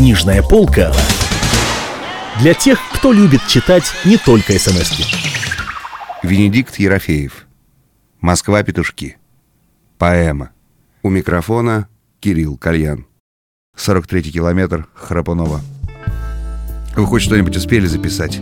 Книжная полка для тех, кто любит читать не только смс -ки. Венедикт Ерофеев. Москва-петушки. Поэма. У микрофона Кирилл Кальян. 43-й километр Храпунова. Вы хоть что-нибудь успели записать?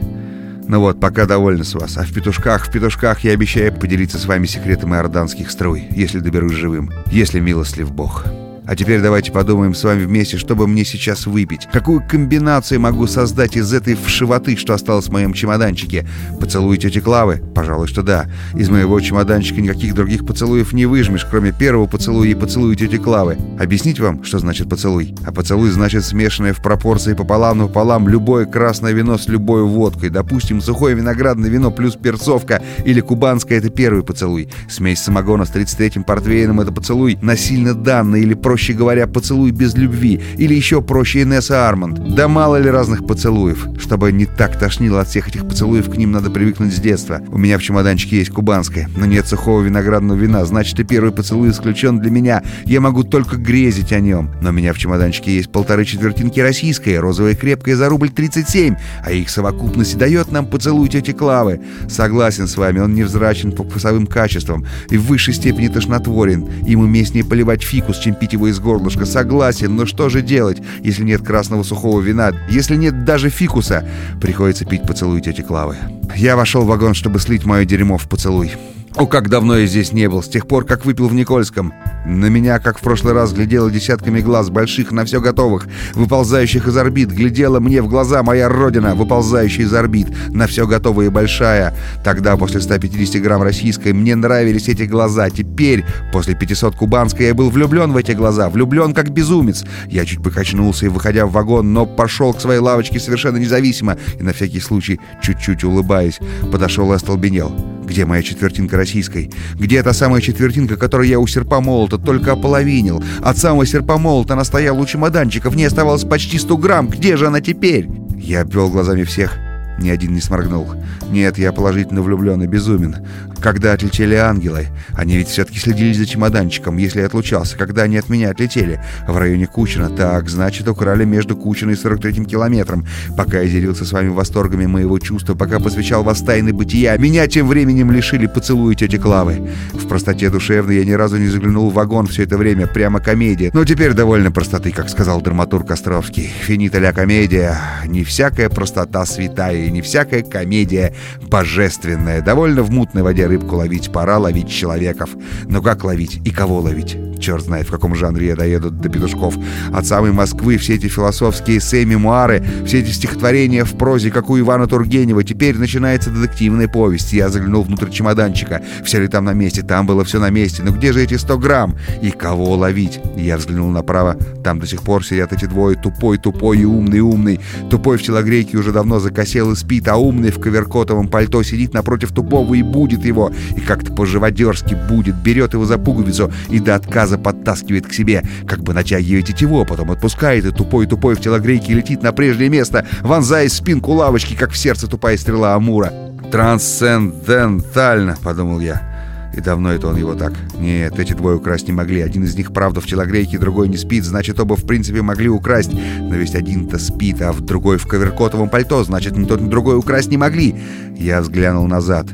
Ну вот, пока довольны с вас. А в петушках, в петушках я обещаю поделиться с вами секретами орданских струй, если доберусь живым, если милостлив Бог. А теперь давайте подумаем с вами вместе, что бы мне сейчас выпить. Какую комбинацию могу создать из этой вшивоты, что осталось в моем чемоданчике? Поцелуй тети Клавы? Пожалуй, что да. Из моего чемоданчика никаких других поцелуев не выжмешь, кроме первого поцелуя и поцелуя тети Клавы. Объяснить вам, что значит поцелуй? А поцелуй значит смешанное в пропорции пополам напополам любое красное вино с любой водкой. Допустим, сухое виноградное вино плюс перцовка или кубанское — это первый поцелуй. Смесь самогона с 33-м портвейном — это поцелуй насильно данный или проще проще говоря, поцелуй без любви, или еще проще Инесса Арманд. Да мало ли разных поцелуев. Чтобы не так тошнило от всех этих поцелуев, к ним надо привыкнуть с детства. У меня в чемоданчике есть кубанское, но нет сухого виноградного вина, значит и первый поцелуй исключен для меня. Я могу только грезить о нем. Но у меня в чемоданчике есть полторы четвертинки российское, розовое крепкое за рубль 37, а их совокупность дает нам поцелуй тети Клавы. Согласен с вами, он невзрачен по вкусовым качествам и в высшей степени тошнотворен. Ему уместнее поливать фикус, чем пить его из горлышка. Согласен, но что же делать, если нет красного сухого вина, если нет даже фикуса? Приходится пить поцелуй тети Клавы. Я вошел в вагон, чтобы слить мое дерьмо в поцелуй. О, как давно я здесь не был, с тех пор, как выпил в Никольском. На меня, как в прошлый раз, глядела десятками глаз, больших, на все готовых, выползающих из орбит. Глядела мне в глаза моя родина, выползающая из орбит, на все готовая и большая. Тогда, после 150 грамм российской, мне нравились эти глаза. Теперь, после 500 кубанской, я был влюблен в эти глаза, влюблен как безумец. Я чуть покачнулся и, выходя в вагон, но пошел к своей лавочке совершенно независимо и, на всякий случай, чуть-чуть улыбаясь, подошел и остолбенел. Где моя четвертинка российской? Где та самая четвертинка, которую я у серпа молота только ополовинил? От самого серпа молота она стояла у чемоданчика, в ней оставалось почти 100 грамм. Где же она теперь? Я обвел глазами всех. Ни один не сморгнул. Нет, я положительно влюблен и безумен. Когда отлетели ангелы, они ведь все-таки следили за чемоданчиком, если отлучался, когда они от меня отлетели. В районе Кучина. Так, значит, украли между Кучиной и 43-м километром. Пока я делился с вами восторгами моего чувства, пока посвящал вас тайны бытия, меня тем временем лишили поцелуя тети Клавы. В простоте душевной я ни разу не заглянул в вагон все это время, прямо комедия. Но теперь довольно простоты, как сказал драматург Островский. Финита ля комедия. Не всякая простота святая не всякая комедия божественная. Довольно в мутной воде рыбку ловить, пора ловить человеков. Но как ловить и кого ловить? Черт знает, в каком жанре я доеду до петушков. От самой Москвы все эти философские эссе, мемуары, все эти стихотворения в прозе, как у Ивана Тургенева. Теперь начинается детективная повесть. Я заглянул внутрь чемоданчика. Все ли там на месте? Там было все на месте. Но где же эти 100 грамм? И кого ловить? Я взглянул направо. Там до сих пор сидят эти двое. Тупой, тупой и умный, умный. Тупой в телогрейке уже давно закосел и спит, а умный в коверкотовом пальто сидит напротив тупого и будет его. И как-то по-живодерски будет. Берет его за пуговицу и до отказа раза подтаскивает к себе, как бы натягивая тетиво, потом отпускает, и тупой-тупой в телогрейке летит на прежнее место, вонзаясь в спинку лавочки, как в сердце тупая стрела Амура. «Трансцендентально», — подумал я. И давно это он его так. Нет, эти двое украсть не могли. Один из них, правда, в телогрейке, другой не спит. Значит, оба, в принципе, могли украсть. Но ведь один-то спит, а другой в коверкотовом пальто. Значит, ни тот, ни другой украсть не могли. Я взглянул назад.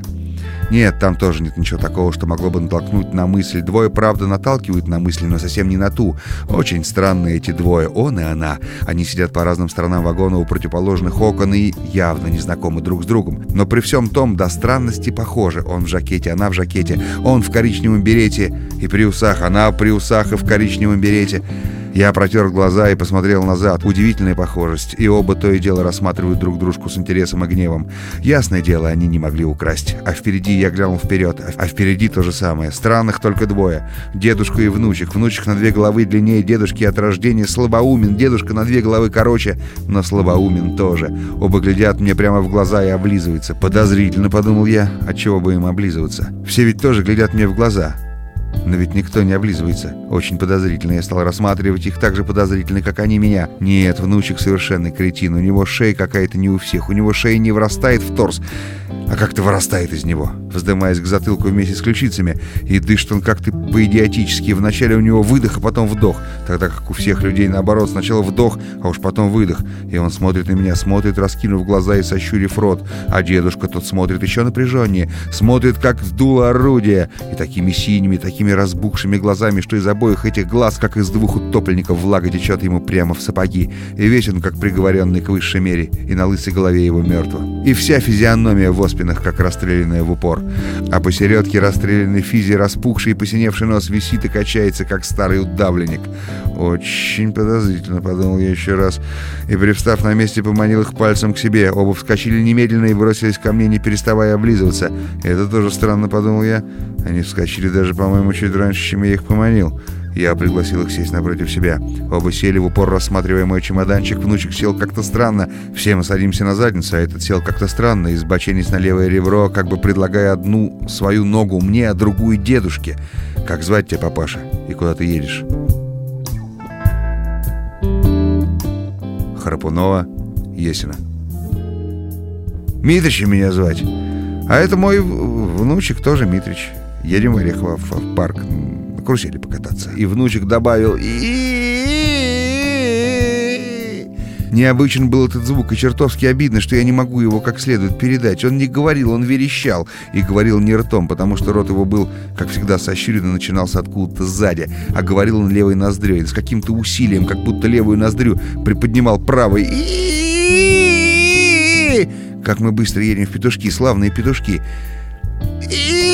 Нет, там тоже нет ничего такого, что могло бы натолкнуть на мысль. Двое, правда, наталкивают на мысль, но совсем не на ту. Очень странные эти двое, он и она. Они сидят по разным сторонам вагона у противоположных окон и явно не знакомы друг с другом. Но при всем том, до странности похожи. Он в жакете, она в жакете, он в коричневом берете и при усах, она при усах и в коричневом берете. Я протер глаза и посмотрел назад. Удивительная похожесть. И оба то и дело рассматривают друг дружку с интересом и гневом. Ясное дело, они не могли украсть. А впереди я глянул вперед. А впереди то же самое. Странных только двое. Дедушка и внучек. Внучек на две головы длиннее дедушки от рождения. Слабоумен. Дедушка на две головы короче, но слабоумен тоже. Оба глядят мне прямо в глаза и облизываются. Подозрительно, подумал я. Отчего бы им облизываться? Все ведь тоже глядят мне в глаза. Но ведь никто не облизывается. Очень подозрительно. Я стал рассматривать их так же подозрительно, как они меня. Нет, внучек совершенный кретин. У него шея какая-то не у всех. У него шея не вырастает в торс, а как-то вырастает из него. Вздымаясь к затылку вместе с ключицами. И дышит он как-то по-идиотически. Вначале у него выдох, а потом вдох. Тогда как у всех людей наоборот. Сначала вдох, а уж потом выдох. И он смотрит на меня, смотрит, раскинув глаза и сощурив рот. А дедушка тот смотрит еще напряженнее. Смотрит, как вдуло орудие. И такими синими, такими разбухшими глазами, что из обоих этих глаз, как из двух утопленников, влага течет ему прямо в сапоги. И весь он как приговоренный к высшей мере. И на лысой голове его мертво. И вся физиономия в оспинах, как расстрелянная в упор. А посередке расстрелянной физи распухший и посиневший нос висит и качается, как старый удавленник. Очень подозрительно, подумал я еще раз. И, привстав на месте, поманил их пальцем к себе. Оба вскочили немедленно и бросились ко мне, не переставая облизываться. Это тоже странно, подумал я. Они вскочили даже, по-моему, чуть раньше, чем я их поманил. Я пригласил их сесть напротив себя. Оба сели в упор, рассматривая мой чемоданчик. Внучек сел как-то странно. Все мы садимся на задницу, а этот сел как-то странно, избоченись на левое ребро, как бы предлагая одну свою ногу мне, а другую дедушке. «Как звать тебя, папаша? И куда ты едешь?» Храпунова, Есина. Митричем меня звать. А это мой внучек тоже Митрич. Едем в Орехово в парк карусели покататься. И внучек добавил и Необычен был этот звук, и чертовски обидно, что я не могу его как следует передать. Он не говорил, он верещал. И говорил не ртом, потому что рот его был, как всегда, сощурен и начинался откуда-то сзади. А говорил он левой ноздрёй, с каким-то усилием, как будто левую ноздрю приподнимал правой. И Как мы быстро едем в петушки, славные петушки. И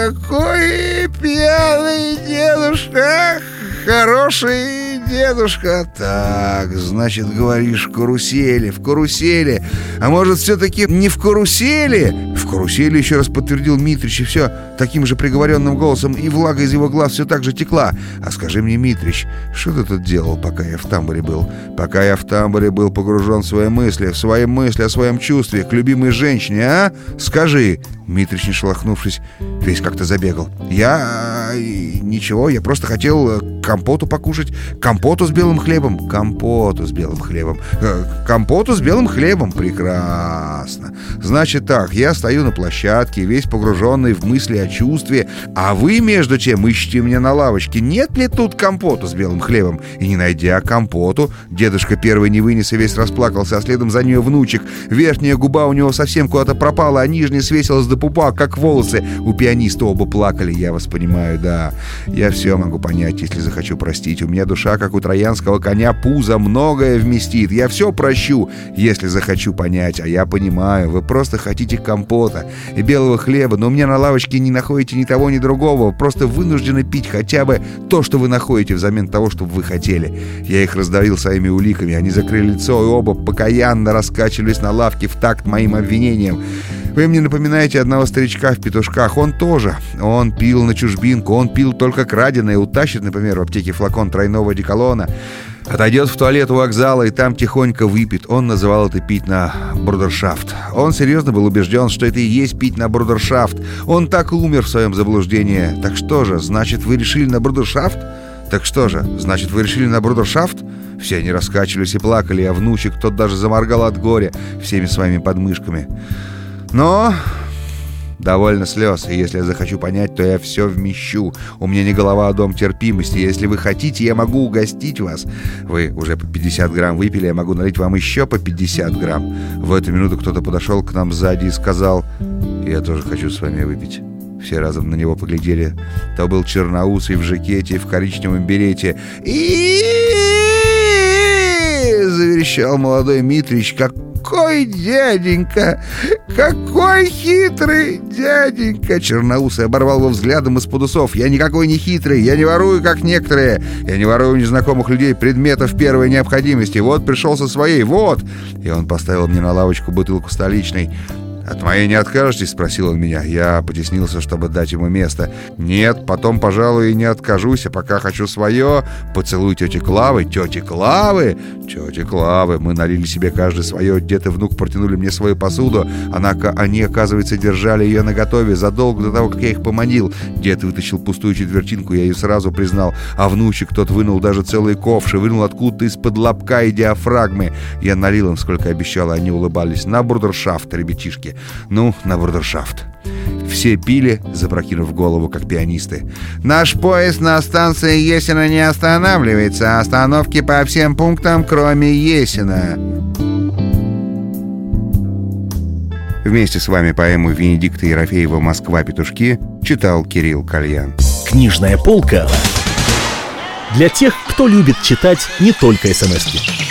какой пьяный дедушка, хороший дедушка. Так, значит, говоришь, в карусели, в карусели. А может, все-таки не в карусели? В карусели, еще раз подтвердил Митрич, и все таким же приговоренным голосом, и влага из его глаз все так же текла. А скажи мне, Митрич, что ты тут делал, пока я в тамбуре был? Пока я в тамбуре был погружен в свои мысли, в свои мысли о своем чувстве к любимой женщине, а? Скажи. Митрич, не шелохнувшись, весь как-то забегал. Я... ничего, я просто хотел э, компоту покушать. Компоту с белым хлебом. Компоту с белым хлебом. Э, компоту с белым хлебом. Прекрасно. Значит так, я стою на площадке, весь погруженный в мысли о чувстве, а вы, между тем, ищете меня на лавочке, нет ли тут компоту с белым хлебом? И не найдя компоту, дедушка первый не вынес и весь расплакался, а следом за нее внучек. Верхняя губа у него совсем куда-то пропала, а нижняя свесилась до пупа, как волосы. У пианиста оба плакали, я вас понимаю, да. Я все могу понять, если захочу простить. У меня душа, как у троянского коня, пузо многое вместит. Я все прощу, если захочу понять. А я понимаю, вы просто хотите компота и белого хлеба, но у меня на лавочке не находите ни того, ни другого. Просто вынуждены пить хотя бы то, что вы находите взамен того, что вы хотели. Я их раздавил своими уликами. Они закрыли лицо и оба покаянно раскачивались на лавке в такт моим обвинениям. Вы мне напоминаете одного старичка в петушках. Он тоже. Он пил на чужбинку. Он пил только краденое. Утащит, например, в аптеке флакон тройного деколона. Отойдет в туалет у вокзала и там тихонько выпьет. Он называл это пить на брудершафт. Он серьезно был убежден, что это и есть пить на брудершафт. Он так умер в своем заблуждении. Так что же, значит, вы решили на брудершафт? Так что же, значит, вы решили на брудершафт? Все они раскачивались и плакали, а внучек тот даже заморгал от горя всеми своими подмышками. Но довольно слез, и если я захочу понять, то я все вмещу. У меня не голова, а дом терпимости. Если вы хотите, я могу угостить вас. Вы уже по 50 грамм выпили, я могу налить вам еще по 50 грамм. В эту минуту кто-то подошел к нам сзади и сказал, я тоже хочу с вами выпить. Все разом на него поглядели. То был черноусый в жакете, в коричневом берете. И заверещал молодой Митрич, как какой дяденька! Какой хитрый дяденька!» Черноусый оборвал его взглядом из-под усов. «Я никакой не хитрый, я не ворую, как некоторые. Я не ворую у незнакомых людей предметов первой необходимости. Вот пришел со своей, вот!» И он поставил мне на лавочку бутылку столичной. «От моей не откажетесь?» — спросил он меня. Я потеснился, чтобы дать ему место. «Нет, потом, пожалуй, и не откажусь, а пока хочу свое. Поцелуй тети Клавы, тети Клавы!» «Тети Клавы!» Мы налили себе каждый свое. Дед и внук протянули мне свою посуду. Она, они, оказывается, держали ее наготове задолго до того, как я их поманил. Дед вытащил пустую четвертинку, я ее сразу признал. А внучек тот вынул даже целые ковши, вынул откуда-то из-под лобка и диафрагмы. Я налил им, сколько обещал, и они улыбались. На бурдершафт, ребятишки. Ну, на брудершафт. Все пили, запрокинув голову, как пианисты. «Наш поезд на станции Есина не останавливается. Остановки по всем пунктам, кроме Есина». Вместе с вами поэму Венедикта Ерофеева «Москва. Петушки» читал Кирилл Кальян. Книжная полка для тех, кто любит читать не только смс -ки.